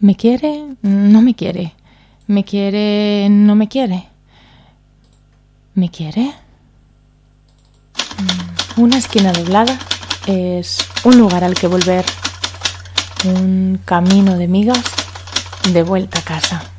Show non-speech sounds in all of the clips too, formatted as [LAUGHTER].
¿Me quiere? No me quiere. ¿Me quiere? No me quiere. ¿Me quiere? Mm, una esquina doblada es un lugar al que volver. Un camino de migas de vuelta a casa.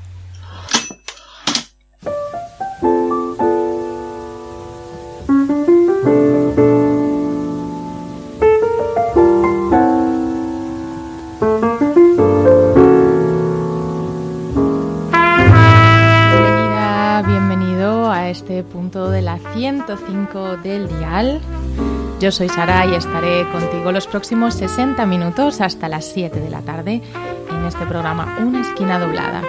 Yo soy Sara y estaré contigo los próximos 60 minutos hasta las 7 de la tarde en este programa Una esquina doblada.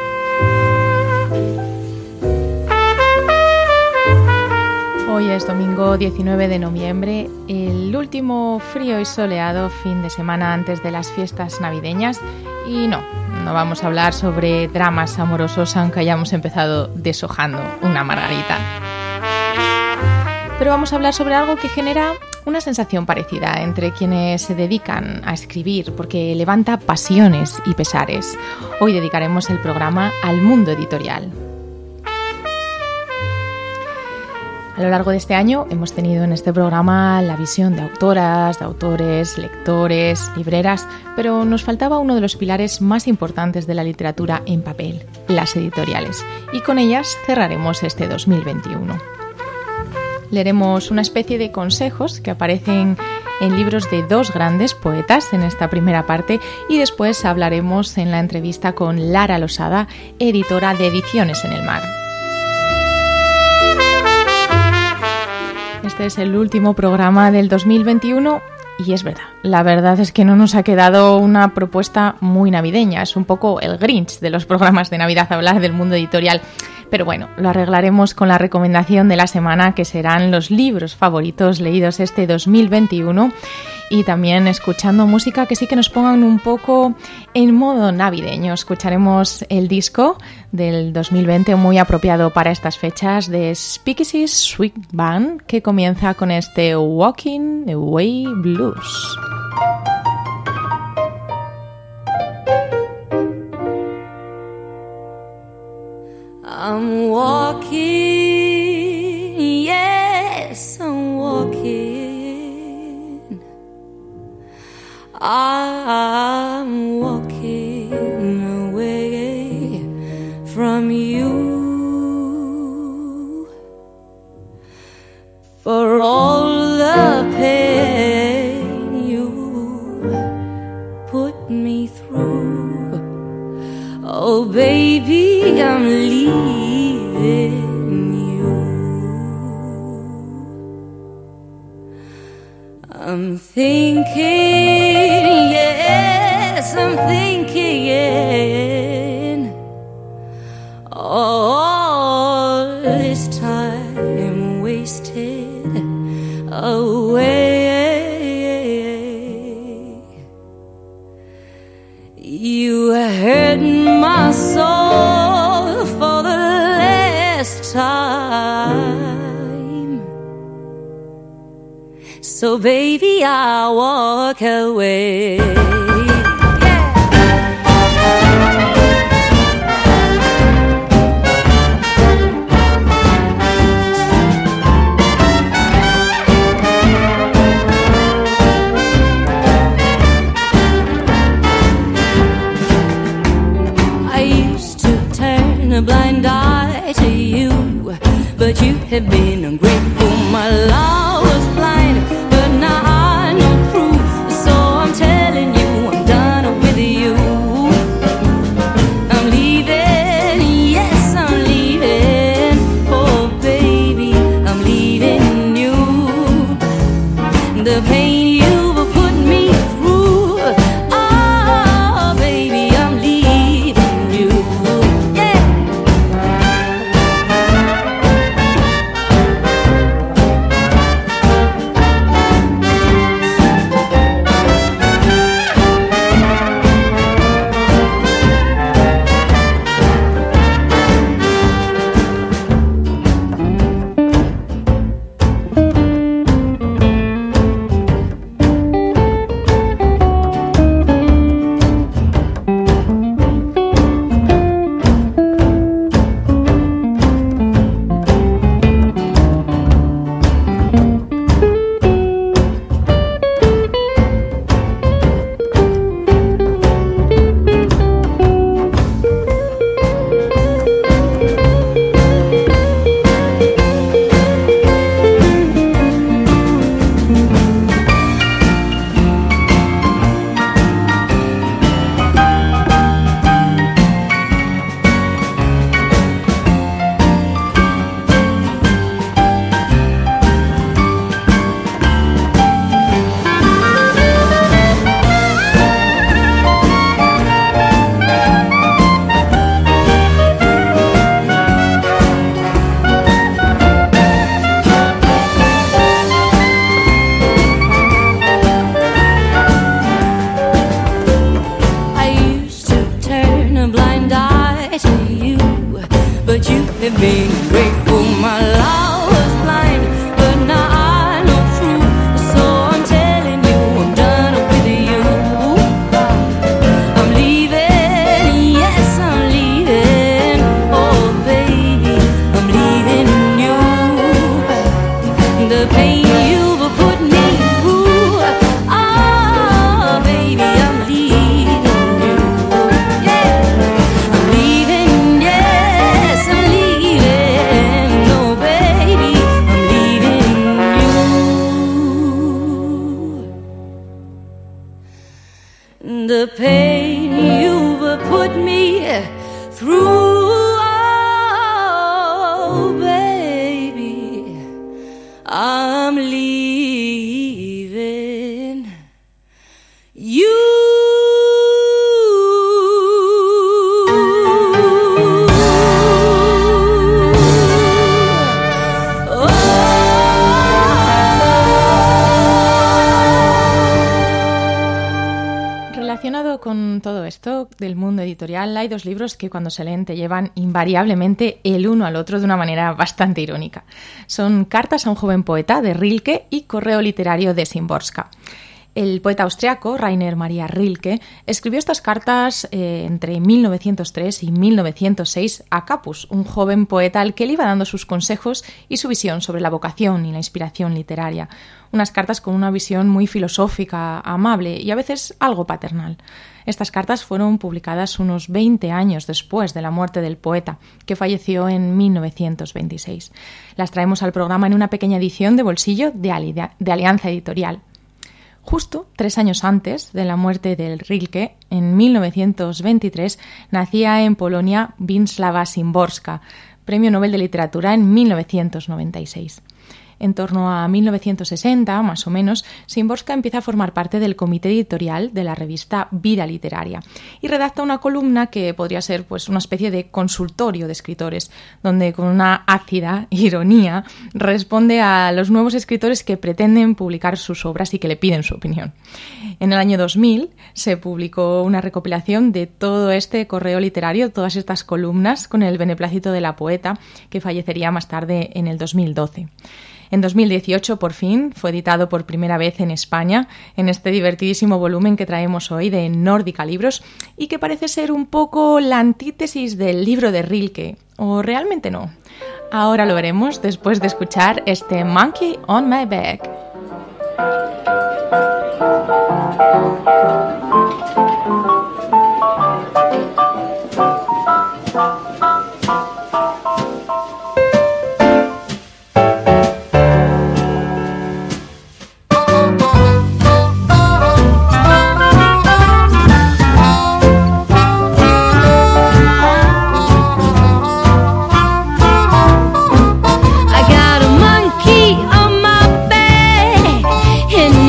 Hoy es domingo 19 de noviembre, el último frío y soleado fin de semana antes de las fiestas navideñas. Y no, no vamos a hablar sobre dramas amorosos aunque hayamos empezado deshojando una margarita pero vamos a hablar sobre algo que genera una sensación parecida entre quienes se dedican a escribir, porque levanta pasiones y pesares. Hoy dedicaremos el programa al mundo editorial. A lo largo de este año hemos tenido en este programa la visión de autoras, de autores, lectores, libreras, pero nos faltaba uno de los pilares más importantes de la literatura en papel, las editoriales, y con ellas cerraremos este 2021 leeremos una especie de consejos que aparecen en libros de dos grandes poetas en esta primera parte y después hablaremos en la entrevista con Lara Losada, editora de Ediciones en el Mar. Este es el último programa del 2021 y es verdad, la verdad es que no nos ha quedado una propuesta muy navideña, es un poco el Grinch de los programas de Navidad hablar del mundo editorial. Pero bueno, lo arreglaremos con la recomendación de la semana, que serán los libros favoritos leídos este 2021 y también escuchando música que sí que nos pongan un poco en modo navideño. Escucharemos el disco del 2020 muy apropiado para estas fechas de Speakeasy Sweet Band que comienza con este Walking Away Blues. I'm walking, yes, I'm walking. I'm walking away from you. For all the pain Oh, baby, I'm leaving. you. I'm thinking, yes, I'm thinking. All So, baby, I'll walk away. Hay dos libros que cuando se leen te llevan invariablemente el uno al otro de una manera bastante irónica. Son Cartas a un joven poeta de Rilke y Correo literario de Simborska. El poeta austriaco Rainer Maria Rilke escribió estas cartas eh, entre 1903 y 1906 a Capus, un joven poeta al que le iba dando sus consejos y su visión sobre la vocación y la inspiración literaria. Unas cartas con una visión muy filosófica, amable y a veces algo paternal. Estas cartas fueron publicadas unos 20 años después de la muerte del poeta, que falleció en 1926. Las traemos al programa en una pequeña edición de bolsillo de, Ali de Alianza Editorial. Justo tres años antes de la muerte del Rilke, en 1923, nacía en Polonia Wisława Szymborska, Premio Nobel de Literatura en 1996. En torno a 1960, más o menos, Szymborska empieza a formar parte del comité editorial de la revista Vida Literaria y redacta una columna que podría ser pues, una especie de consultorio de escritores, donde con una ácida ironía responde a los nuevos escritores que pretenden publicar sus obras y que le piden su opinión. En el año 2000 se publicó una recopilación de todo este correo literario, todas estas columnas, con el beneplácito de la poeta, que fallecería más tarde en el 2012. En 2018, por fin, fue editado por primera vez en España, en este divertidísimo volumen que traemos hoy de Nórdica Libros y que parece ser un poco la antítesis del libro de Rilke, o realmente no. Ahora lo veremos después de escuchar este Monkey on My Back.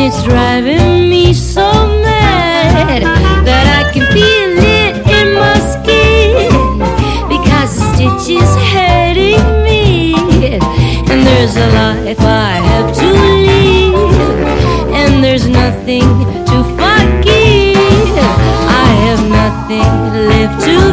it's driving me so mad that I can feel it in my skin because the stitch is hurting me, and there's a life I have to live, and there's nothing to forgive. I have nothing left to.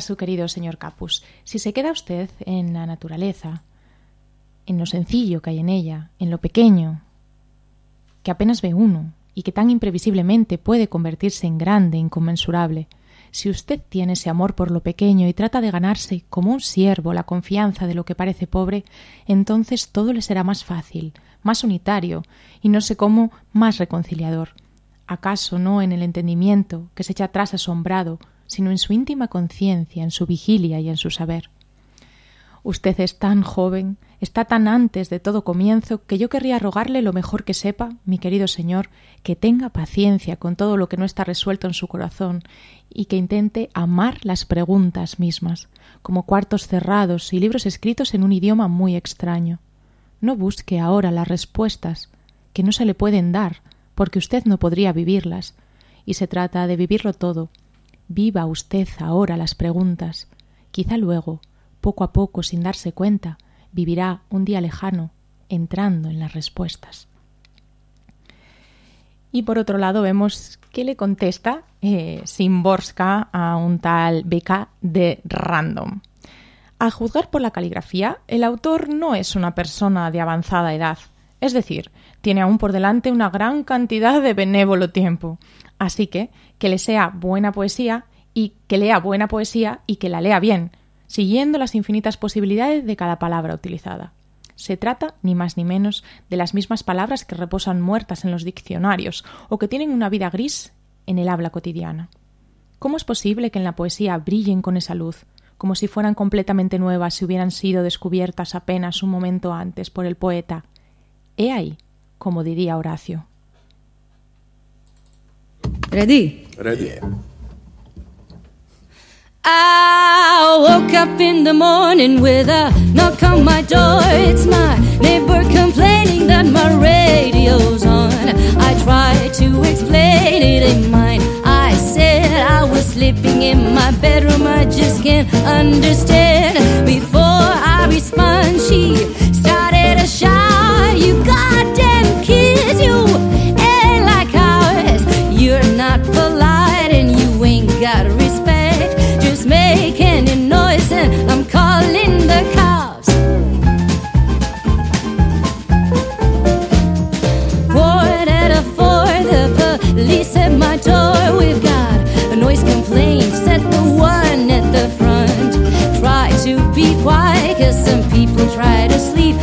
Su querido señor Capus. Si se queda usted en la naturaleza, en lo sencillo que hay en ella, en lo pequeño, que apenas ve uno y que tan imprevisiblemente puede convertirse en grande, inconmensurable, si usted tiene ese amor por lo pequeño y trata de ganarse como un siervo la confianza de lo que parece pobre, entonces todo le será más fácil, más unitario y no sé cómo más reconciliador. ¿Acaso no en el entendimiento que se echa atrás asombrado, sino en su íntima conciencia, en su vigilia y en su saber? Usted es tan joven, está tan antes de todo comienzo, que yo querría rogarle lo mejor que sepa, mi querido señor, que tenga paciencia con todo lo que no está resuelto en su corazón y que intente amar las preguntas mismas, como cuartos cerrados y libros escritos en un idioma muy extraño. No busque ahora las respuestas, que no se le pueden dar, porque usted no podría vivirlas, y se trata de vivirlo todo. Viva usted ahora las preguntas. Quizá luego, poco a poco, sin darse cuenta, vivirá un día lejano entrando en las respuestas. Y por otro lado vemos que le contesta eh, Simborska a un tal Beca de Random. A juzgar por la caligrafía, el autor no es una persona de avanzada edad, es decir, tiene aún por delante una gran cantidad de benévolo tiempo. Así que que le sea buena poesía y que lea buena poesía y que la lea bien, siguiendo las infinitas posibilidades de cada palabra utilizada. Se trata, ni más ni menos, de las mismas palabras que reposan muertas en los diccionarios o que tienen una vida gris en el habla cotidiana. ¿Cómo es posible que en la poesía brillen con esa luz, como si fueran completamente nuevas si hubieran sido descubiertas apenas un momento antes por el poeta? He ahí, como diría Horacio. Ready? Ready. I woke up in the morning with a knock on my door. It's my neighbor complaining that my radio's on. I tried to explain it ain't mine. I said I was sleeping in my bedroom. I just can't understand. Before I respond, she started a shout. You goddamn kids, you ain't like ours. You're not polite and you ain't got respect. Just make any noise and I'm calling the cops. Four, the police at my door. We've got a noise complaint. Set the one at the front. Try to be quiet, cause some people try to sleep.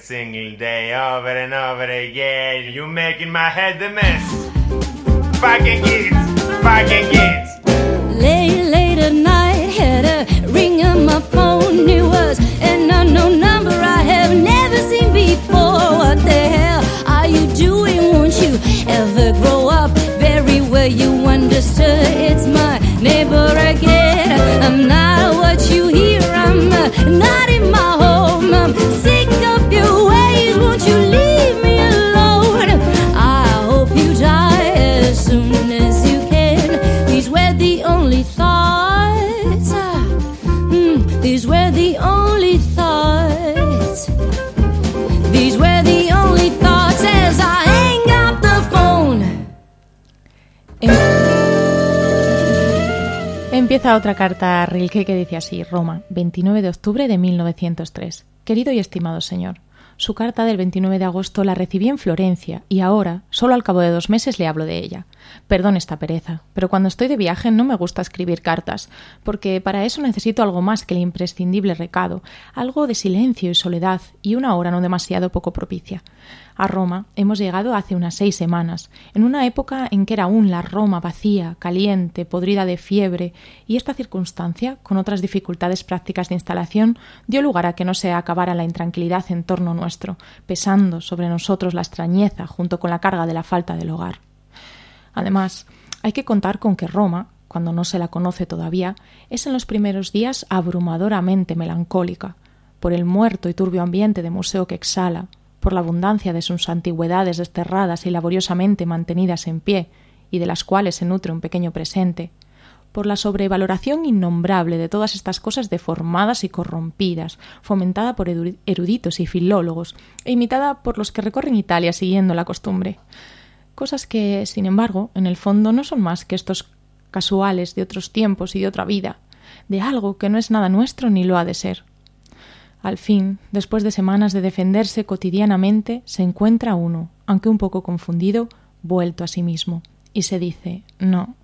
Single day, over and over again, You're making my head a mess. Fucking kids, fucking kids. Empieza otra carta a Rilke que dice así, Roma, 29 de octubre de 1903. Querido y estimado señor, Su carta del 29 de agosto la recibí en Florencia y ahora, solo al cabo de dos meses, le hablo de ella. Perdón esta pereza, pero cuando estoy de viaje no me gusta escribir cartas, porque para eso necesito algo más que el imprescindible recado, algo de silencio y soledad y una hora no demasiado poco propicia. A Roma hemos llegado hace unas seis semanas, en una época en que era aún la Roma vacía, caliente, podrida de fiebre, y esta circunstancia, con otras dificultades prácticas de instalación, dio lugar a que no se acabara la intranquilidad en torno nuestro, pesando sobre nosotros la extrañeza junto con la carga de la falta del hogar. Además, hay que contar con que Roma, cuando no se la conoce todavía, es en los primeros días abrumadoramente melancólica, por el muerto y turbio ambiente de museo que exhala, por la abundancia de sus antigüedades desterradas y laboriosamente mantenidas en pie, y de las cuales se nutre un pequeño presente, por la sobrevaloración innombrable de todas estas cosas deformadas y corrompidas, fomentada por eruditos y filólogos, e imitada por los que recorren Italia siguiendo la costumbre. Cosas que, sin embargo, en el fondo no son más que estos casuales de otros tiempos y de otra vida, de algo que no es nada nuestro ni lo ha de ser. Al fin, después de semanas de defenderse cotidianamente, se encuentra uno, aunque un poco confundido, vuelto a sí mismo, y se dice No,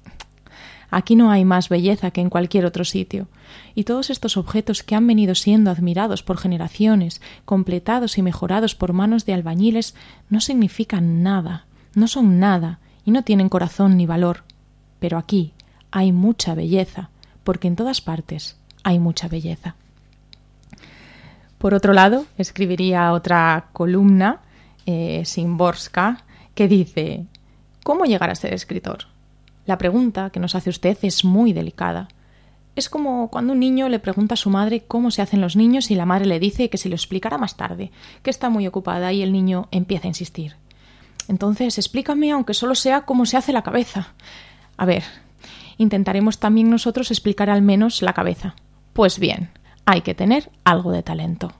aquí no hay más belleza que en cualquier otro sitio, y todos estos objetos que han venido siendo admirados por generaciones, completados y mejorados por manos de albañiles, no significan nada, no son nada, y no tienen corazón ni valor. Pero aquí hay mucha belleza, porque en todas partes hay mucha belleza. Por otro lado, escribiría otra columna, eh, Simborska, que dice ¿Cómo llegar a ser escritor? La pregunta que nos hace usted es muy delicada. Es como cuando un niño le pregunta a su madre cómo se hacen los niños y la madre le dice que se lo explicará más tarde, que está muy ocupada y el niño empieza a insistir. Entonces, explícame, aunque solo sea cómo se hace la cabeza. A ver, intentaremos también nosotros explicar al menos la cabeza. Pues bien, hay que tener algo de talento.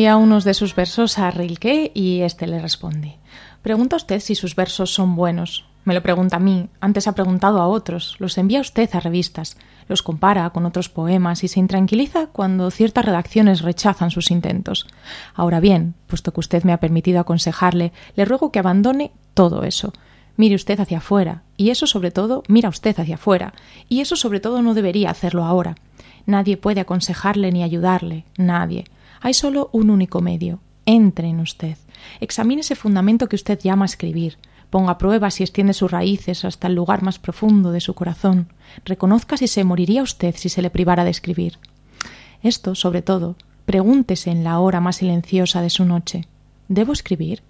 Envía unos de sus versos a Rilke y este le responde. Pregunta usted si sus versos son buenos. Me lo pregunta a mí, antes ha preguntado a otros, los envía usted a revistas, los compara con otros poemas y se intranquiliza cuando ciertas redacciones rechazan sus intentos. Ahora bien, puesto que usted me ha permitido aconsejarle, le ruego que abandone todo eso. Mire usted hacia afuera, y eso sobre todo, mira usted hacia afuera, y eso sobre todo no debería hacerlo ahora. Nadie puede aconsejarle ni ayudarle, nadie. Hay solo un único medio. Entre en usted. Examine ese fundamento que usted llama escribir. Ponga a prueba si extiende sus raíces hasta el lugar más profundo de su corazón. Reconozca si se moriría usted si se le privara de escribir. Esto, sobre todo, pregúntese en la hora más silenciosa de su noche. ¿Debo escribir?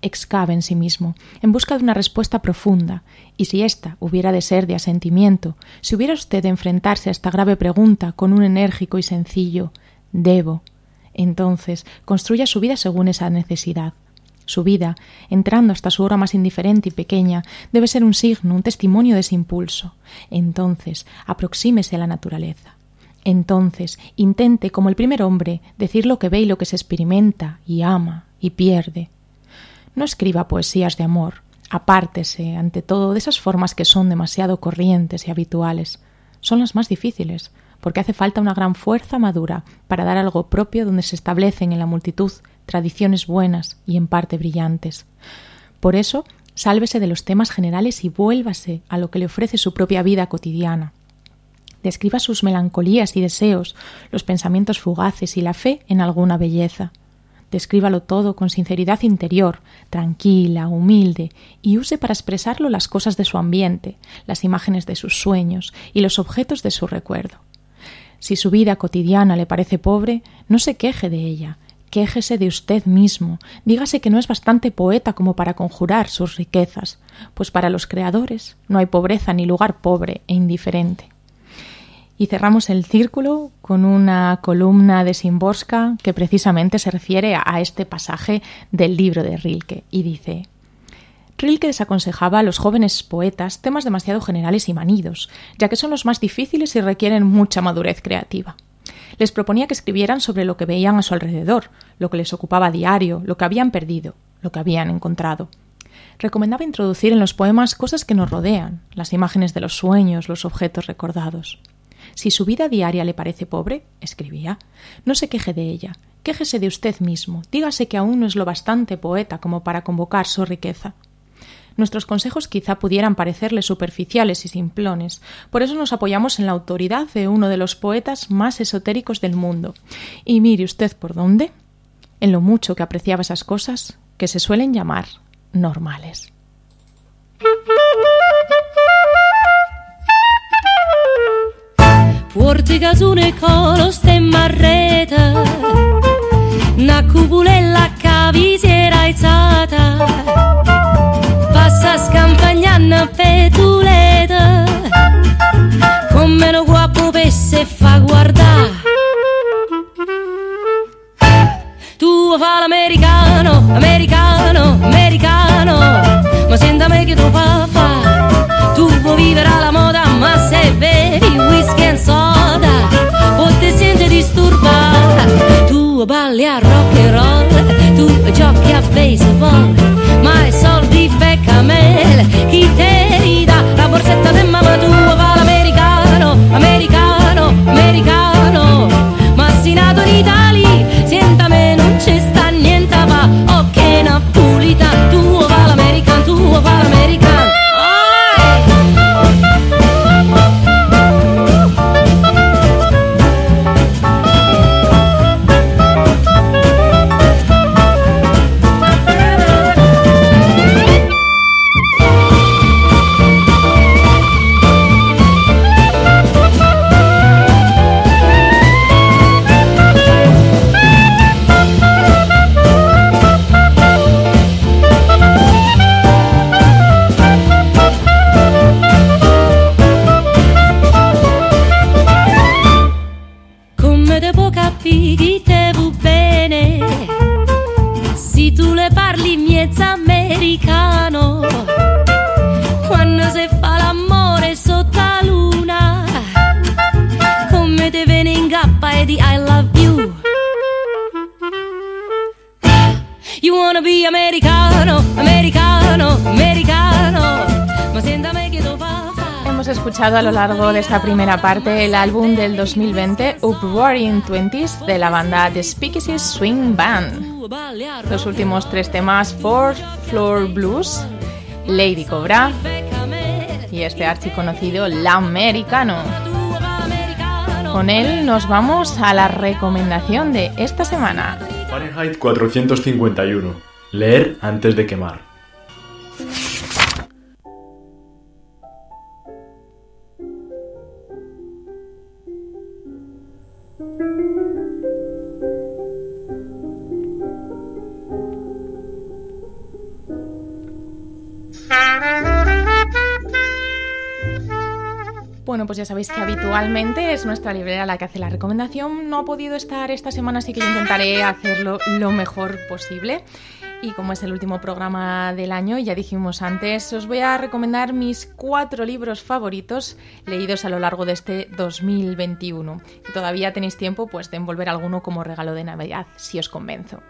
Excave en sí mismo, en busca de una respuesta profunda, y si ésta hubiera de ser de asentimiento, si hubiera usted de enfrentarse a esta grave pregunta con un enérgico y sencillo debo, entonces construya su vida según esa necesidad. Su vida, entrando hasta su hora más indiferente y pequeña, debe ser un signo, un testimonio de ese impulso. Entonces, aproxímese a la naturaleza. Entonces, intente, como el primer hombre, decir lo que ve y lo que se experimenta, y ama, y pierde. No escriba poesías de amor. Apártese, ante todo, de esas formas que son demasiado corrientes y habituales. Son las más difíciles, porque hace falta una gran fuerza madura para dar algo propio donde se establecen en la multitud tradiciones buenas y en parte brillantes. Por eso, sálvese de los temas generales y vuélvase a lo que le ofrece su propia vida cotidiana. Describa sus melancolías y deseos, los pensamientos fugaces y la fe en alguna belleza. Descríbalo todo con sinceridad interior, tranquila, humilde, y use para expresarlo las cosas de su ambiente, las imágenes de sus sueños y los objetos de su recuerdo. Si su vida cotidiana le parece pobre, no se queje de ella, quéjese de usted mismo, dígase que no es bastante poeta como para conjurar sus riquezas, pues para los creadores no hay pobreza ni lugar pobre e indiferente. Y cerramos el círculo con una columna de Simborska que precisamente se refiere a este pasaje del libro de Rilke y dice Rilke desaconsejaba a los jóvenes poetas temas demasiado generales y manidos, ya que son los más difíciles y requieren mucha madurez creativa. Les proponía que escribieran sobre lo que veían a su alrededor, lo que les ocupaba diario, lo que habían perdido, lo que habían encontrado. Recomendaba introducir en los poemas cosas que nos rodean, las imágenes de los sueños, los objetos recordados. Si su vida diaria le parece pobre, escribía, no se queje de ella, quéjese de usted mismo, dígase que aún no es lo bastante poeta como para convocar su riqueza. Nuestros consejos quizá pudieran parecerle superficiales y simplones, por eso nos apoyamos en la autoridad de uno de los poetas más esotéricos del mundo. Y mire usted por dónde. En lo mucho que apreciaba esas cosas que se suelen llamar normales. Alzata Passa scampagnando petuleta Come lo guapo pesse fa guardare. Tu fa l'americano, americano, americano. Ma senta me che tu fa fa Tu vuoi vivere alla moda ma se bevi whisky and soda O ti senti disturbata Balli a rock and roll. Tu giochi a baseball Ma i soldi beccamele Chi te li dà? La borsetta de mamma Tu fa l'americano, americano, escuchado a lo largo de esta primera parte el álbum del 2020 Uproaring Twenties de la banda The Speakeasy Swing Band. Los últimos tres temas Four Floor Blues, Lady Cobra y este archiconocido La Americano. Con él nos vamos a la recomendación de esta semana. Fahrenheit 451. Leer antes de quemar. Pues ya sabéis que habitualmente es nuestra librera la que hace la recomendación. No ha podido estar esta semana, así que yo intentaré hacerlo lo mejor posible. Y como es el último programa del año, ya dijimos antes, os voy a recomendar mis cuatro libros favoritos leídos a lo largo de este 2021. Y todavía tenéis tiempo pues, de envolver alguno como regalo de Navidad, si os convenzo.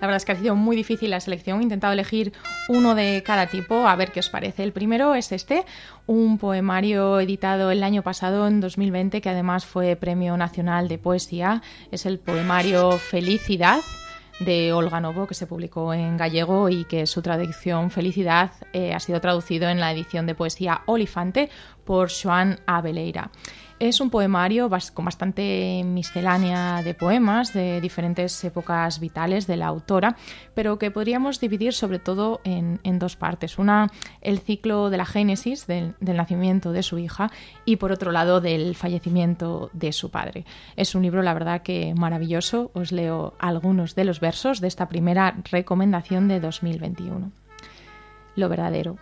La verdad es que ha sido muy difícil la selección. He intentado elegir uno de cada tipo, a ver qué os parece. El primero es este, un poemario editado el año pasado, en 2020, que además fue Premio Nacional de Poesía. Es el poemario Felicidad de Olga Novo, que se publicó en gallego y que su traducción Felicidad eh, ha sido traducido en la edición de poesía Olifante por Joan Abeleira. Es un poemario con bastante miscelánea de poemas de diferentes épocas vitales de la autora, pero que podríamos dividir sobre todo en, en dos partes. Una, el ciclo de la génesis, del, del nacimiento de su hija, y por otro lado, del fallecimiento de su padre. Es un libro, la verdad, que maravilloso. Os leo algunos de los versos de esta primera recomendación de 2021. Lo verdadero.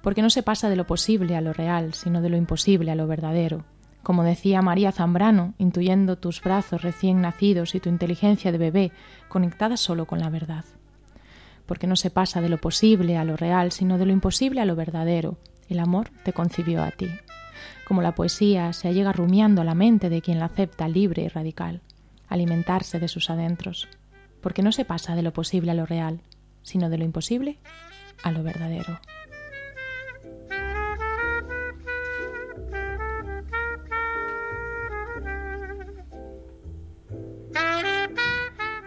Porque no se pasa de lo posible a lo real, sino de lo imposible a lo verdadero. Como decía María Zambrano, intuyendo tus brazos recién nacidos y tu inteligencia de bebé conectada solo con la verdad. Porque no se pasa de lo posible a lo real, sino de lo imposible a lo verdadero. El amor te concibió a ti. Como la poesía se allega rumiando a la mente de quien la acepta libre y radical, alimentarse de sus adentros. Porque no se pasa de lo posible a lo real, sino de lo imposible a lo verdadero.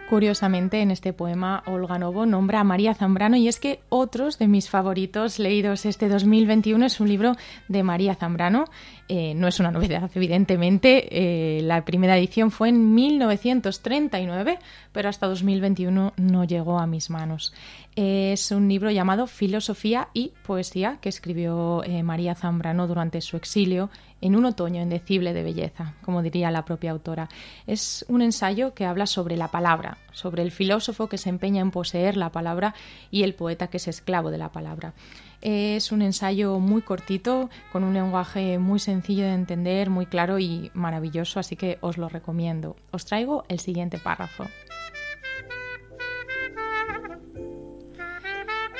Curiosamente, en este poema, Olga Novo nombra a María Zambrano y es que otros de mis favoritos leídos este 2021 es un libro de María Zambrano. Eh, no es una novedad, evidentemente. eh, la primera edición fue en 1939, pero hasta 2021 no llegó a mis manos. Es un libro llamado Filosofía y Poesía que escribió eh, María Zambrano durante su exilio en un otoño indecible de belleza, como diría la propia autora. Es un ensayo que habla sobre la palabra, sobre el filósofo que se empeña en poseer la palabra y el poeta que es esclavo de la palabra. Es un ensayo muy cortito, con un lenguaje muy sencillo de entender, muy claro y maravilloso, así que os lo recomiendo. Os traigo el siguiente párrafo.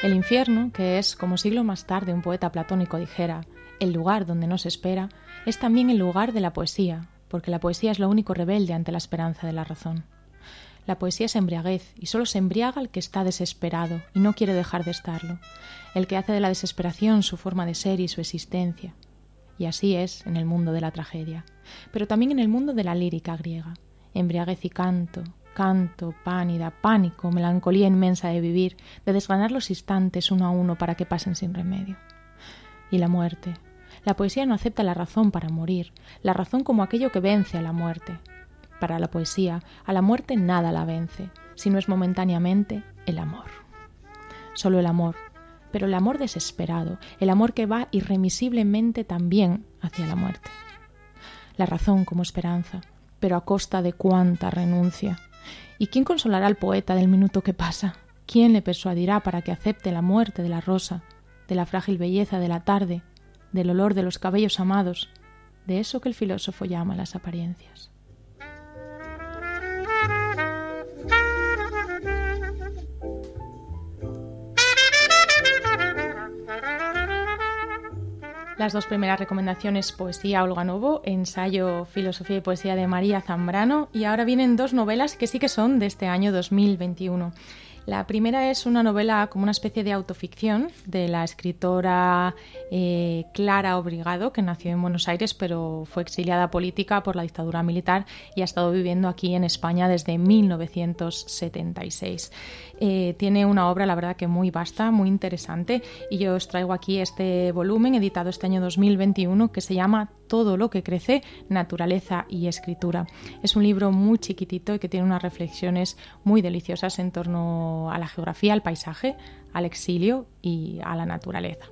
El infierno, que es, como siglo más tarde un poeta platónico dijera, el lugar donde no se espera, es también el lugar de la poesía, porque la poesía es lo único rebelde ante la esperanza de la razón. La poesía es embriaguez y solo se embriaga el que está desesperado y no quiere dejar de estarlo, el que hace de la desesperación su forma de ser y su existencia. Y así es en el mundo de la tragedia, pero también en el mundo de la lírica griega. Embriaguez y canto, canto, pánida, pánico, melancolía inmensa de vivir, de desganar los instantes uno a uno para que pasen sin remedio. Y la muerte. La poesía no acepta la razón para morir, la razón como aquello que vence a la muerte. Para la poesía, a la muerte nada la vence, si no es momentáneamente el amor. Solo el amor, pero el amor desesperado, el amor que va irremisiblemente también hacia la muerte. La razón como esperanza, pero a costa de cuánta renuncia. ¿Y quién consolará al poeta del minuto que pasa? ¿Quién le persuadirá para que acepte la muerte de la rosa, de la frágil belleza de la tarde, del olor de los cabellos amados, de eso que el filósofo llama las apariencias? Las dos primeras recomendaciones, poesía Olga Novo, ensayo Filosofía y Poesía de María Zambrano, y ahora vienen dos novelas que sí que son de este año 2021. La primera es una novela como una especie de autoficción de la escritora eh, Clara Obrigado, que nació en Buenos Aires pero fue exiliada política por la dictadura militar y ha estado viviendo aquí en España desde 1976. Eh, tiene una obra, la verdad, que muy vasta, muy interesante y yo os traigo aquí este volumen editado este año 2021 que se llama Todo lo que crece, naturaleza y escritura. Es un libro muy chiquitito y que tiene unas reflexiones muy deliciosas en torno a la geografía, al paisaje, al exilio y a la naturaleza.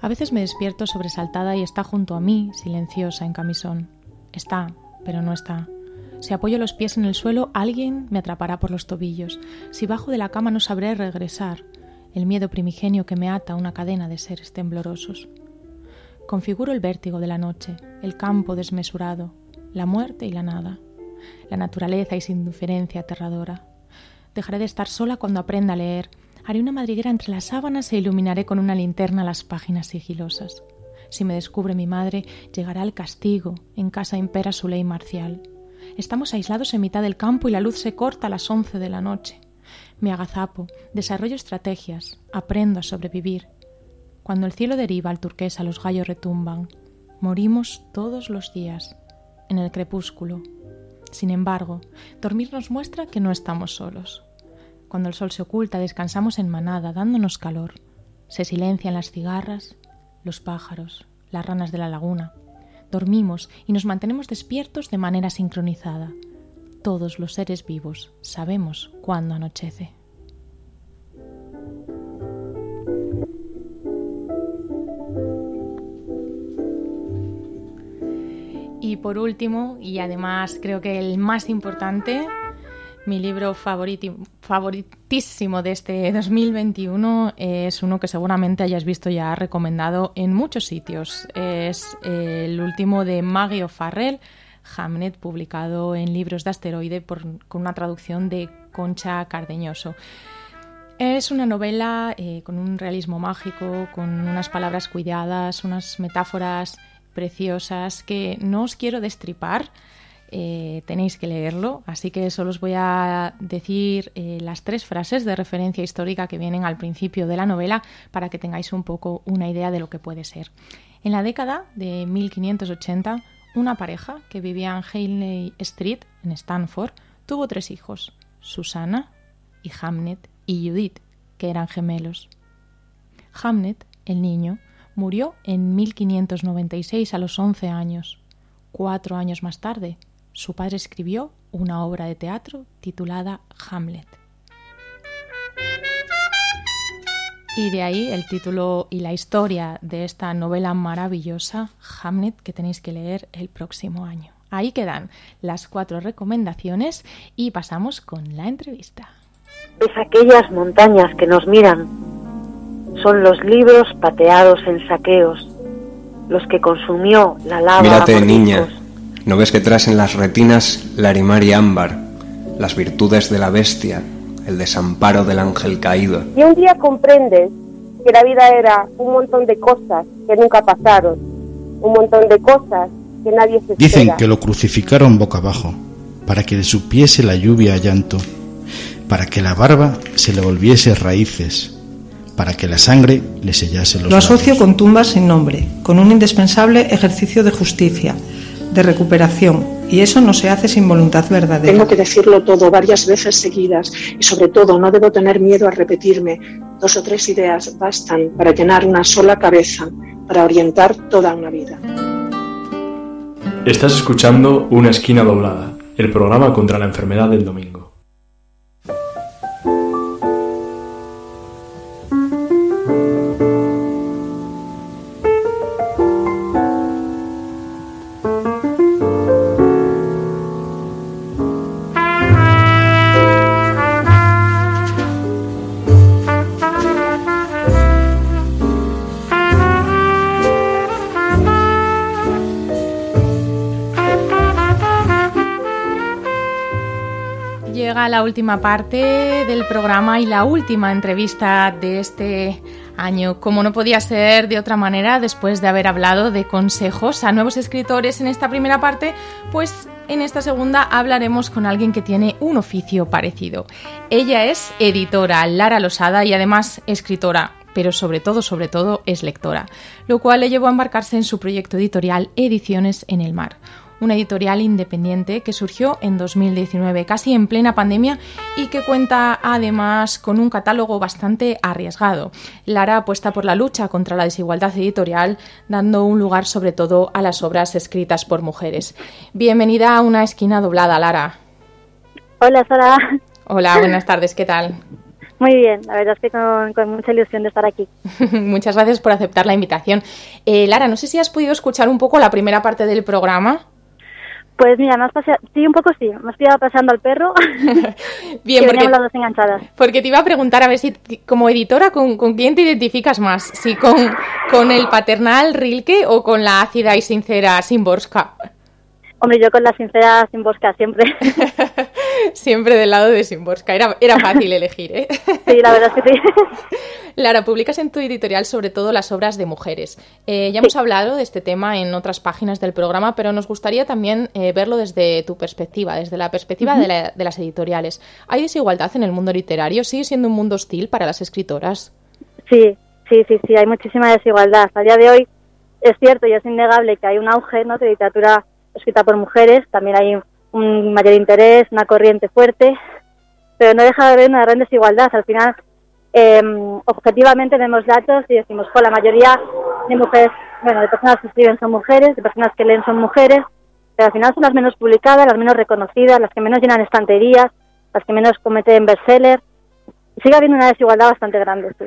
A veces me despierto sobresaltada y está junto a mí, silenciosa, en camisón. Está, pero no está. Si apoyo los pies en el suelo, alguien me atrapará por los tobillos. Si bajo de la cama no sabré regresar. El miedo primigenio que me ata a una cadena de seres temblorosos. Configuro el vértigo de la noche, el campo desmesurado, la muerte y la nada la naturaleza y su indiferencia aterradora. Dejaré de estar sola cuando aprenda a leer. Haré una madriguera entre las sábanas e iluminaré con una linterna las páginas sigilosas. Si me descubre mi madre, llegará el castigo. En casa impera su ley marcial. Estamos aislados en mitad del campo y la luz se corta a las once de la noche. Me agazapo, desarrollo estrategias, aprendo a sobrevivir. Cuando el cielo deriva al turquesa, los gallos retumban. Morimos todos los días, en el crepúsculo, sin embargo, dormir nos muestra que no estamos solos. Cuando el sol se oculta, descansamos en manada, dándonos calor. Se silencian las cigarras, los pájaros, las ranas de la laguna. Dormimos y nos mantenemos despiertos de manera sincronizada. Todos los seres vivos sabemos cuándo anochece. Y por último, y además creo que el más importante, mi libro favoritísimo de este 2021 es uno que seguramente hayas visto ya recomendado en muchos sitios. Es el último de Maggie O'Farrell, Hamnet, publicado en Libros de Asteroide con una traducción de Concha Cardeñoso. Es una novela eh, con un realismo mágico, con unas palabras cuidadas, unas metáforas preciosas que no os quiero destripar. Eh, tenéis que leerlo, así que solo os voy a decir eh, las tres frases de referencia histórica que vienen al principio de la novela para que tengáis un poco una idea de lo que puede ser. En la década de 1580, una pareja que vivía en Haley Street, en Stanford, tuvo tres hijos, Susana y Hamnet y Judith, que eran gemelos. Hamnet, el niño, Murió en 1596 a los 11 años. Cuatro años más tarde, su padre escribió una obra de teatro titulada Hamlet. Y de ahí el título y la historia de esta novela maravillosa, Hamlet, que tenéis que leer el próximo año. Ahí quedan las cuatro recomendaciones y pasamos con la entrevista. Es aquellas montañas que nos miran son los libros pateados en saqueos, los que consumió la lava. Mírate, niña, ¿no ves que traes en las retinas la y ámbar, las virtudes de la bestia, el desamparo del ángel caído? Y un día comprendes que la vida era un montón de cosas que nunca pasaron, un montón de cosas que nadie se Dicen que lo crucificaron boca abajo, para que le supiese la lluvia a llanto, para que la barba se le volviese raíces, para que la sangre le sellase los Lo asocio con tumbas sin nombre, con un indispensable ejercicio de justicia, de recuperación, y eso no se hace sin voluntad verdadera. Tengo que decirlo todo varias veces seguidas y sobre todo no debo tener miedo a repetirme. Dos o tres ideas bastan para llenar una sola cabeza, para orientar toda una vida. Estás escuchando Una esquina doblada, el programa contra la enfermedad del domingo. Última parte del programa y la última entrevista de este año. Como no podía ser de otra manera, después de haber hablado de consejos a nuevos escritores en esta primera parte, pues En esta segunda hablaremos con alguien que tiene un oficio parecido. Ella es editora Lara Losada y además escritora, pero sobre todo, sobre todo es lectora, lo cual le llevó a embarcarse en su proyecto editorial Ediciones en el Mar, una editorial independiente que surgió en 2019, casi en plena pandemia, y que cuenta además con un catálogo bastante arriesgado. Lara apuesta por la lucha contra la desigualdad editorial, dando un lugar sobre todo a las obras escritas por mujeres. Bienvenida a una esquina doblada, Lara. Hola, Sara. Hola, buenas tardes, ¿qué tal? Muy bien, la verdad es que con, con mucha ilusión de estar aquí. [LAUGHS] Muchas gracias por aceptar la invitación. Eh, Lara, no sé si has podido escuchar un poco la primera parte del programa. Pues mira, me has paseado, sí, un poco sí, me has pillado paseando al perro. [LAUGHS] Bien, que porque, las dos enganchadas. porque te iba a preguntar a ver si como editora con, con quién te identificas más, si con, con el paternal Rilke o con la ácida y sincera Simborska. Hombre, yo con la sincera sin bosca siempre. [LAUGHS] Siempre del lado de Simborska, era, era fácil [LAUGHS] elegir, ¿eh? Sí, la verdad es que sí. [LAUGHS] Lara, publicas en tu editorial sobre todo las obras de mujeres. Eh, ya hemos hablado de este tema en otras páginas del programa, pero nos gustaría también eh, verlo desde tu perspectiva, desde la perspectiva de, la- de las editoriales. ¿Hay desigualdad en el mundo literario? ¿Sigue siendo un mundo hostil para las escritoras? Sí, sí, sí, sí, hay muchísima desigualdad. A día de hoy es cierto y es innegable que hay un auge ¿no? de literatura escrita por mujeres, también hay un mayor interés, una corriente fuerte, pero no deja de haber una gran desigualdad. Al final, eh, objetivamente vemos datos y decimos, "Jo, la mayoría de mujeres, bueno, de personas que escriben son mujeres, de personas que leen son mujeres, pero al final son las menos publicadas, las menos reconocidas, las que menos llenan estanterías, las que menos cometen bestseller. Sigue habiendo una desigualdad bastante grande, sí.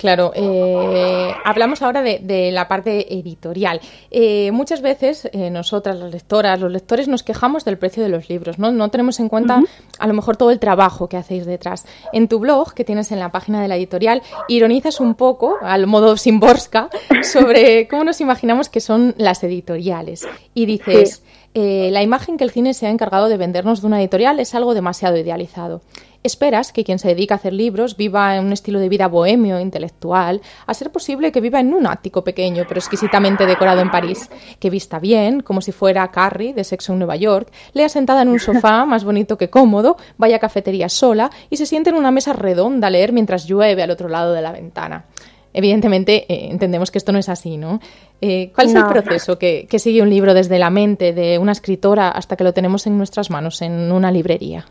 Claro, eh, hablamos ahora de, de la parte editorial. Eh, muchas veces eh, nosotras, las lectoras, los lectores, nos quejamos del precio de los libros, ¿no? No tenemos en cuenta a lo mejor todo el trabajo que hacéis detrás. En tu blog, que tienes en la página de la editorial, ironizas un poco, al modo Simborska, [LAUGHS] sobre cómo nos imaginamos que son las editoriales. Y dices, eh, la imagen que el cine se ha encargado de vendernos de una editorial es algo demasiado idealizado. Esperas que quien se dedica a hacer libros viva en un estilo de vida bohemio, intelectual, a ser posible que viva en un ático pequeño pero exquisitamente decorado en París, que vista bien, como si fuera Carrie de Sexo en Nueva York, lea sentada en un sofá [LAUGHS] más bonito que cómodo, vaya a cafetería sola y se siente en una mesa redonda a leer mientras llueve al otro lado de la ventana. Evidentemente eh, entendemos que esto no es así, ¿no? Eh, ¿Cuál es el proceso que, que sigue un libro desde la mente de una escritora hasta que lo tenemos en nuestras manos en una librería?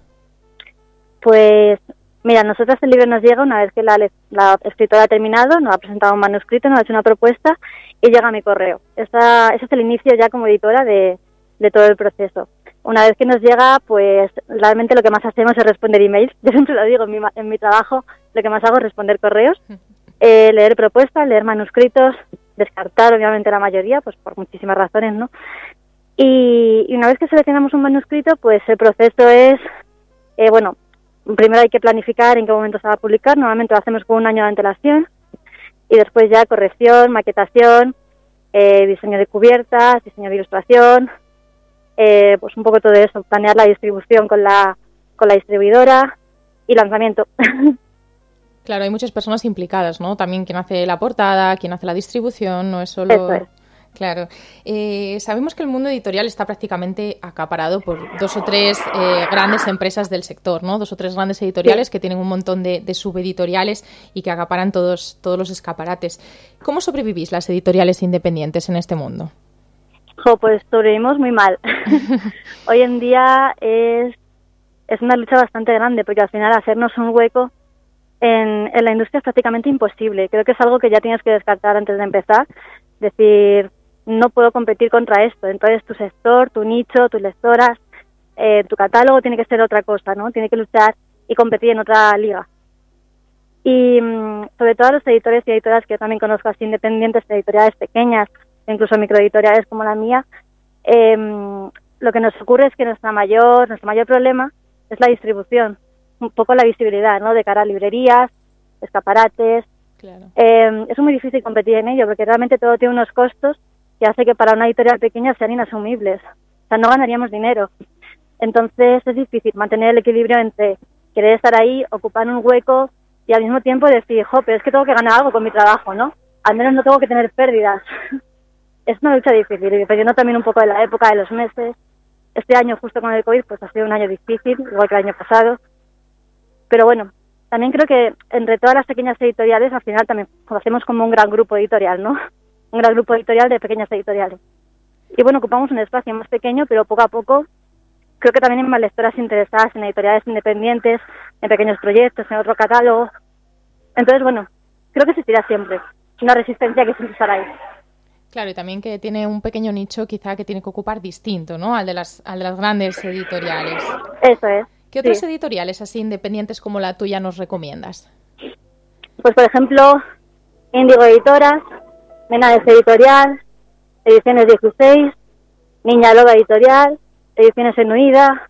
Pues mira, nosotros el libro nos llega una vez que la, la escritora ha terminado, nos ha presentado un manuscrito, nos ha hecho una propuesta y llega a mi correo. Esa, ese es el inicio ya como editora de, de todo el proceso. Una vez que nos llega, pues realmente lo que más hacemos es responder emails. [LAUGHS] Yo siempre lo digo, en mi, en mi trabajo lo que más hago es responder correos, eh, leer propuestas, leer manuscritos, descartar obviamente la mayoría, pues por muchísimas razones, ¿no? Y, una vez que seleccionamos un manuscrito, pues el proceso es, eh, bueno, primero hay que planificar en qué momento se va a publicar, normalmente lo hacemos con un año de antelación, y después ya corrección, maquetación, eh, diseño de cubiertas, diseño de ilustración, eh, pues un poco todo eso, planear la distribución con la, con la distribuidora y lanzamiento. [LAUGHS] Claro, hay muchas personas implicadas, ¿no? También quien hace la portada, quien hace la distribución, no es solo... Eso es. Claro. Eh, sabemos que el mundo editorial está prácticamente acaparado por dos o tres eh, grandes empresas del sector, ¿no? Dos o tres grandes editoriales que tienen un montón de, de subeditoriales y que acaparan todos, todos los escaparates. ¿Cómo sobrevivís las editoriales independientes en este mundo? Jo, pues sobrevivimos muy mal. [LAUGHS] Hoy en día es, es una lucha bastante grande porque al final hacernos un hueco en, en la industria es prácticamente imposible. Creo que es algo que ya tienes que descartar antes de empezar. Decir, no puedo competir contra esto. Entonces tu sector, tu nicho, tus lectoras, eh, tu catálogo tiene que ser otra cosa, ¿no? Tiene que luchar y competir en otra liga. Y mm, sobre todo a los editores y editoras que yo también conozco así independientes, editoriales pequeñas, incluso microeditoriales como la mía, em, lo que nos ocurre es que nuestra mayor, nuestro mayor problema es la distribución, un poco la visibilidad, ¿no? De cara a librerías, escaparates. Claro. Eh, es muy difícil competir en ello porque realmente todo tiene unos costos que hace que para una editorial pequeña sean inasumibles. O sea, no ganaríamos dinero. Entonces es difícil mantener el equilibrio entre querer estar ahí, ocupar un hueco y al mismo tiempo decir, jo, pero es que tengo que ganar algo con mi trabajo, ¿no? Al menos no tengo que tener pérdidas. [LAUGHS] es una lucha difícil, y dependiendo también un poco de la época, de los meses. Este año, justo con el COVID, pues ha sido un año difícil, igual que el año pasado. Pero bueno, también creo que entre todas las pequeñas editoriales, al final también lo hacemos como un gran grupo editorial, ¿no? [LAUGHS] Un gran grupo editorial de pequeñas editoriales. Y bueno, ocupamos un espacio más pequeño, pero poco a poco creo que también hay más lectoras interesadas en editoriales independientes, en pequeños proyectos, en otro catálogo. Entonces, bueno, creo que existirá siempre una resistencia que siempre estará ahí. Claro, y también que tiene un pequeño nicho quizá que tiene que ocupar distinto, ¿no? Al de las, al de las grandes editoriales. Eso es. ¿Qué otras sí. editoriales así independientes como la tuya nos recomiendas? Pues por ejemplo, Índigo Editoras, Menades Editorial, Ediciones 16, Niña Loba Editorial, Ediciones Enuida,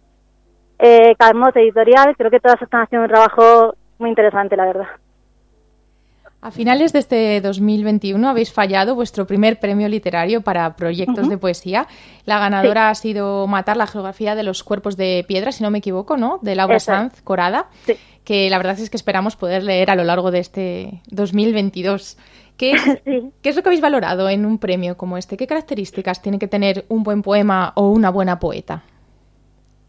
eh, Carmot Editorial. Creo que todas están haciendo un trabajo muy interesante, la verdad. A finales de este 2021 habéis fallado vuestro primer premio literario para proyectos de poesía. La ganadora ha sido Matar la geografía de los cuerpos de piedra, si no me equivoco, ¿no? De Laura Eso. Sanz Corada, que la verdad es que esperamos poder leer a lo largo de este 2022. ¿Qué es, [LAUGHS] ¿Qué es lo que habéis valorado en un premio como este? ¿Qué características tiene que tener un buen poema o una buena poeta?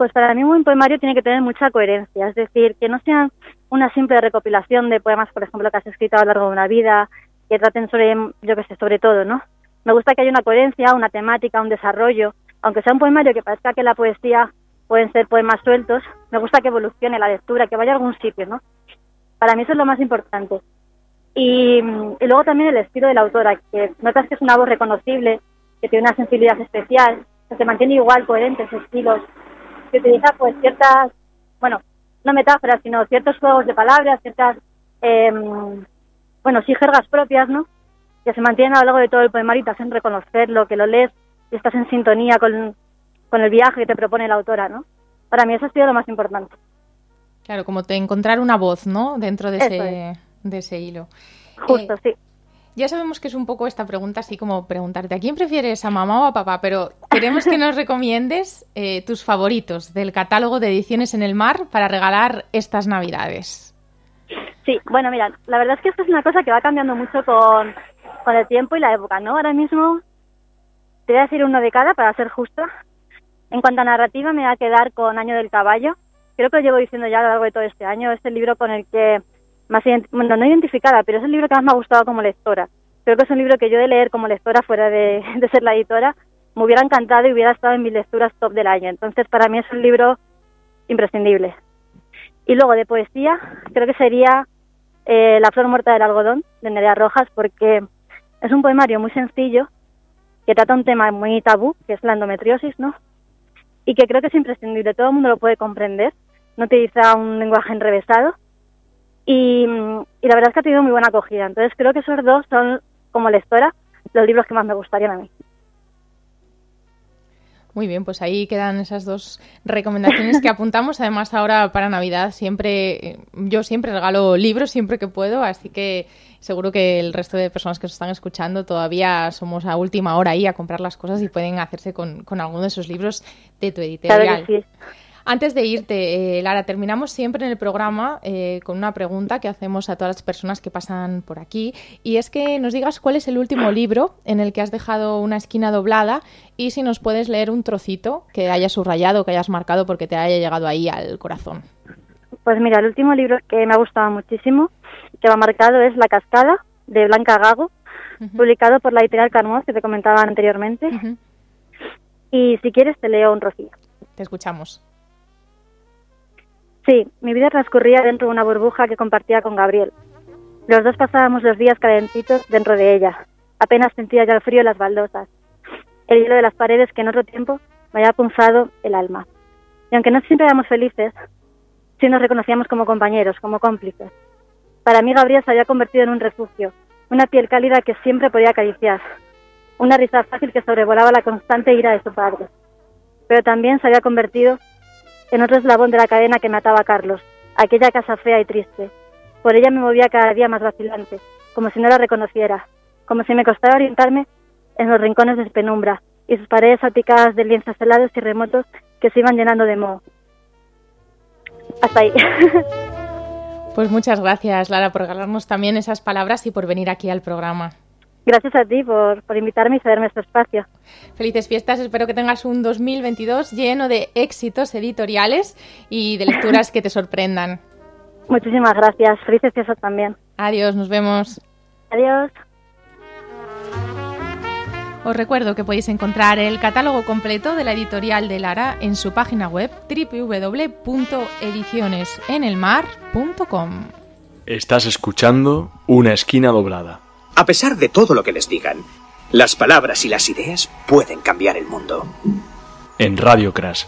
Pues para mí un buen poemario tiene que tener mucha coherencia, es decir, que no sea una simple recopilación de poemas, por ejemplo, que has escrito a lo largo de una vida, que traten sobre, yo qué sé, sobre todo, ¿no? Me gusta que haya una coherencia, una temática, un desarrollo, aunque sea un poemario que parezca que la poesía pueden ser poemas sueltos, me gusta que evolucione la lectura, que vaya a algún sitio, ¿no? Para mí eso es lo más importante. Y, luego también el estilo de la autora, que notas que es una voz reconocible, que tiene una sensibilidad especial, que se mantiene igual, coherente ese estilo, que utiliza pues ciertas, bueno, no metáforas, sino ciertos juegos de palabras, ciertas, eh, bueno, sí, jergas propias, ¿no? Que se mantienen a lo largo de todo el poemario y te hacen reconocerlo, que lo lees y estás en sintonía con, con el viaje que te propone la autora, ¿no? Para mí eso ha sido lo más importante. Claro, como te encontrar una voz, ¿no? Dentro de Eso ese, de ese hilo. Justo, sí. Ya sabemos que es un poco esta pregunta así como preguntarte a quién prefieres, a mamá o a papá, pero queremos que nos recomiendes eh, tus favoritos del catálogo de ediciones en el mar para regalar estas navidades. Sí, bueno, mira, la verdad es que esto es una cosa que va cambiando mucho con, con el tiempo y la época, ¿no? Ahora mismo te voy a decir uno de cada para ser justa. En cuanto a narrativa, me voy a quedar con Año del Caballo. Creo que lo llevo diciendo ya a lo largo de todo este año. Es el libro con el que más, bueno, no identificada, pero es el libro que más me ha gustado como lectora. Creo que es un libro que yo de leer como lectora, fuera de, [LAUGHS] de ser la editora, me hubiera encantado y hubiera estado en mis lecturas top del año. Entonces, para mí es un libro imprescindible. Y luego de poesía, creo que sería eh, La flor muerta del algodón, de Nerea Rojas, porque es un poemario muy sencillo, que trata un tema muy tabú, que es la endometriosis, ¿no? Y que creo que es imprescindible, todo el mundo lo puede comprender, no utiliza un lenguaje enrevesado, y, y la verdad es que ha tenido muy buena acogida. Entonces creo que esos dos son, como lectora, los libros que más me gustarían a mí. Muy bien, pues ahí quedan esas dos recomendaciones que apuntamos. Además, ahora para Navidad siempre, yo siempre regalo libros siempre que puedo, así que seguro que el resto de personas que nos están escuchando todavía somos a última hora ahí a comprar las cosas y pueden hacerse con, con alguno de esos libros de tu editorial. Claro que sí. Antes de irte, eh, Lara, terminamos siempre en el programa eh, con una pregunta que hacemos a todas las personas que pasan por aquí y es que nos digas cuál es el último libro en el que has dejado una esquina doblada y si nos puedes leer un trocito que hayas subrayado, que hayas marcado porque te haya llegado ahí al corazón. Pues mira, el último libro que me ha gustado muchísimo, que va marcado, es La Cascada, de Blanca Gago, publicado por la editorial Carmos, que te comentaba anteriormente. Y si quieres, te leo un rocío. Te escuchamos. Sí, mi vida transcurría dentro de una burbuja que compartía con Gabriel. Los dos pasábamos los días calentitos dentro de ella. Apenas sentía ya el frío en las baldosas. El hielo de las paredes que en otro tiempo me había punzado el alma. Y aunque no siempre éramos felices, sí nos reconocíamos como compañeros, como cómplices. Para mí Gabriel se había convertido en un refugio, una piel cálida que siempre podía acariciar, una risa fácil que sobrevolaba la constante ira de su padre. Pero también se había convertido en otro eslabón de la cadena que me ataba a Carlos, aquella casa fea y triste. Por ella me movía cada día más vacilante, como si no la reconociera, como si me costara orientarme en los rincones de penumbra y sus paredes salpicadas de lienzos helados y remotos que se iban llenando de moho. Hasta ahí. [LAUGHS] Pues muchas gracias, Lara, por regalarnos también esas palabras y por venir aquí al programa. Gracias a ti por, por invitarme y cederme este espacio. Felices fiestas, espero que tengas un 2022 lleno de éxitos editoriales y de lecturas que te sorprendan. Muchísimas gracias. Felices fiestas también. Adiós, nos vemos. Adiós. Os recuerdo que podéis encontrar el catálogo completo de la editorial de Lara en su página web www.edicionesenelmar.com. Estás escuchando Una esquina doblada. A pesar de todo lo que les digan, las palabras y las ideas pueden cambiar el mundo. En Radio Crash.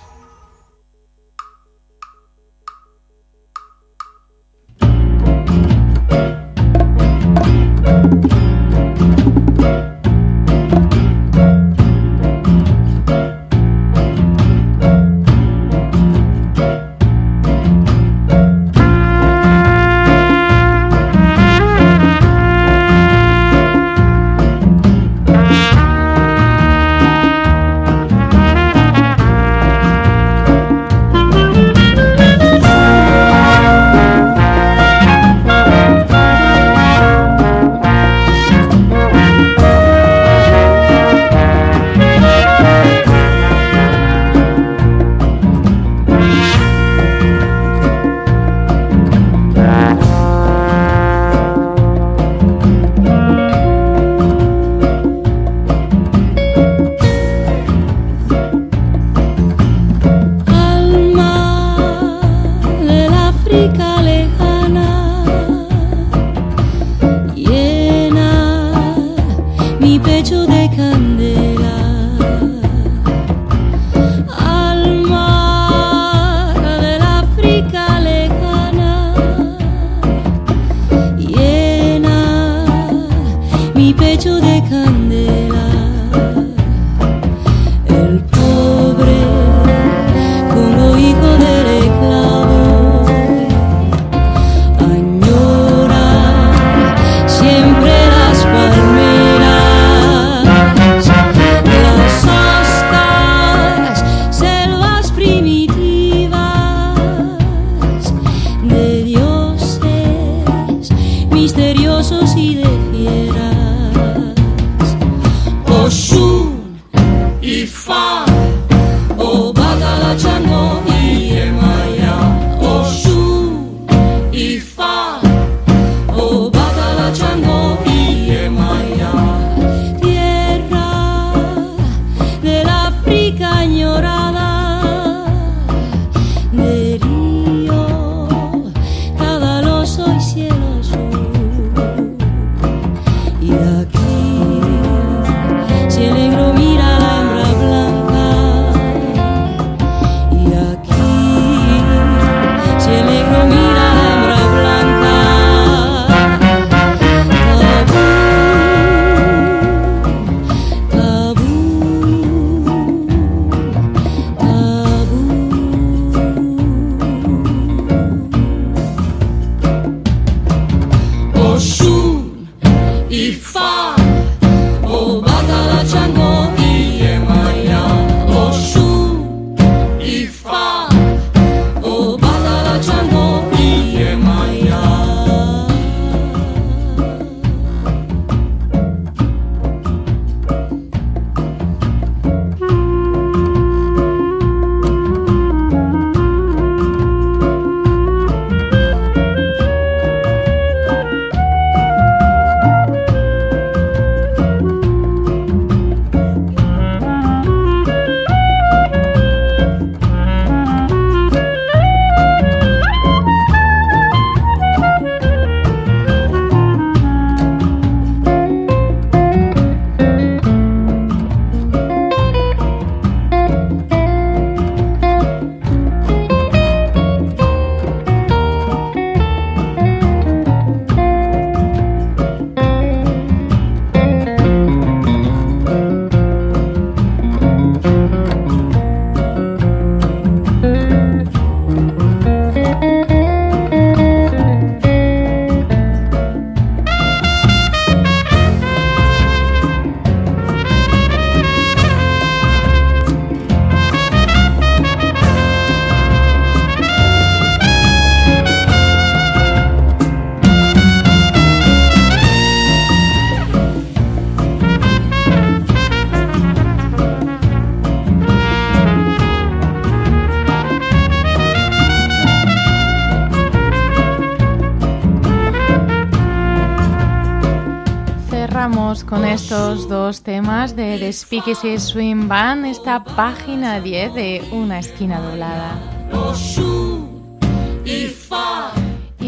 Speakeasy Swim Band, esta página 10 de Una esquina doblada.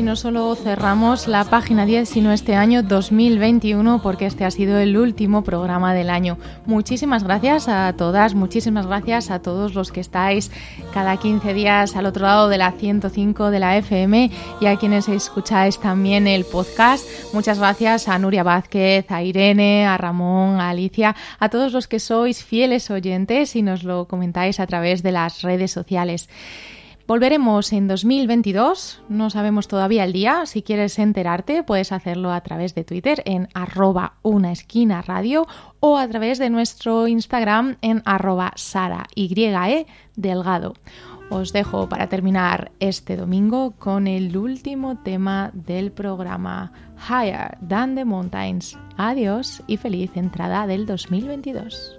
No solo cerramos la página 10, sino este año 2021, porque este ha sido el último programa del año. Muchísimas gracias a todas, muchísimas gracias a todos los que estáis cada 15 días al otro lado de la 105 de la FM y a quienes escucháis también el podcast. Muchas gracias a Nuria Vázquez, a Irene, a Ramón, a Alicia, a todos los que sois fieles oyentes y nos lo comentáis a través de las redes sociales. Volveremos en 2022, no sabemos todavía el día, si quieres enterarte puedes hacerlo a través de Twitter en arroba una esquina radio o a través de nuestro Instagram en arroba sara y e delgado. Os dejo para terminar este domingo con el último tema del programa Higher Than the Mountains. Adiós y feliz entrada del 2022.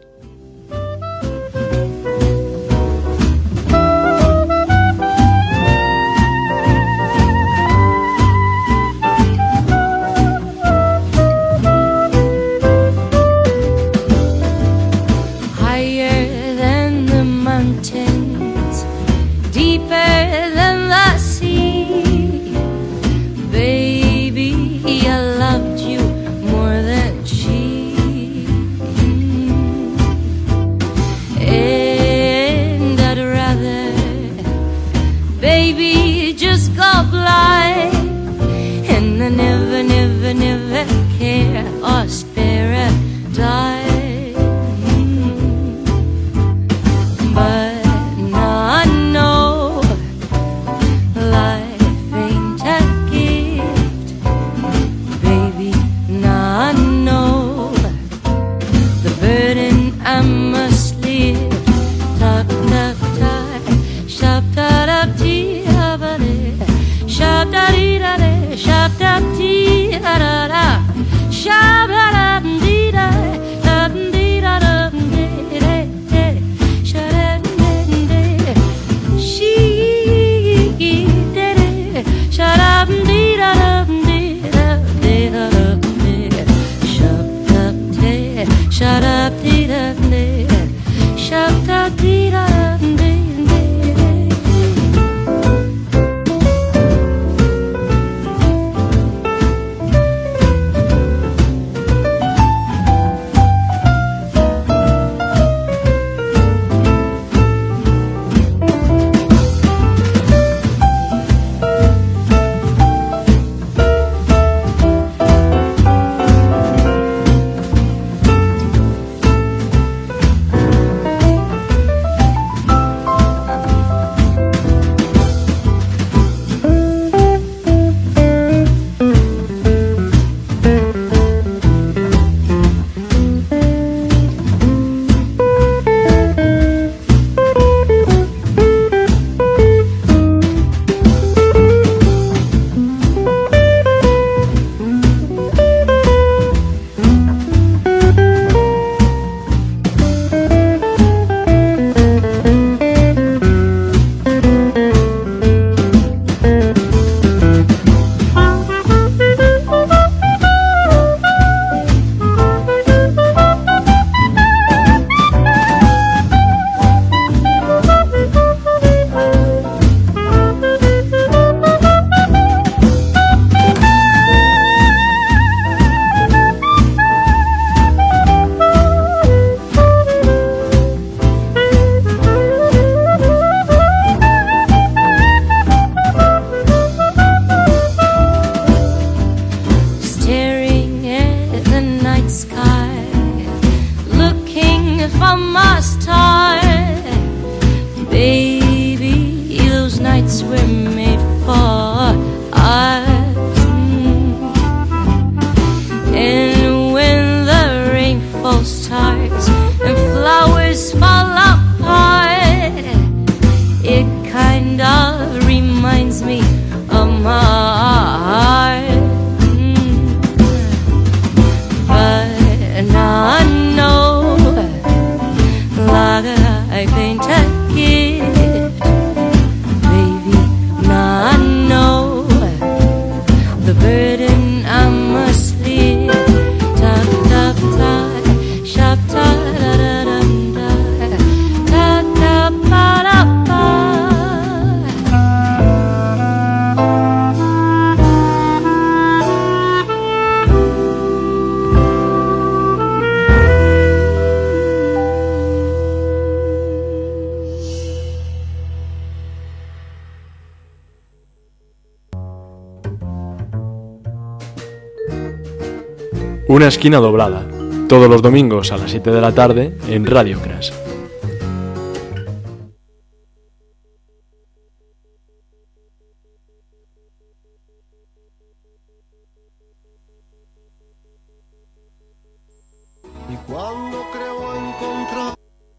Una esquina doblada, todos los domingos a las 7 de la tarde en Radio Crash.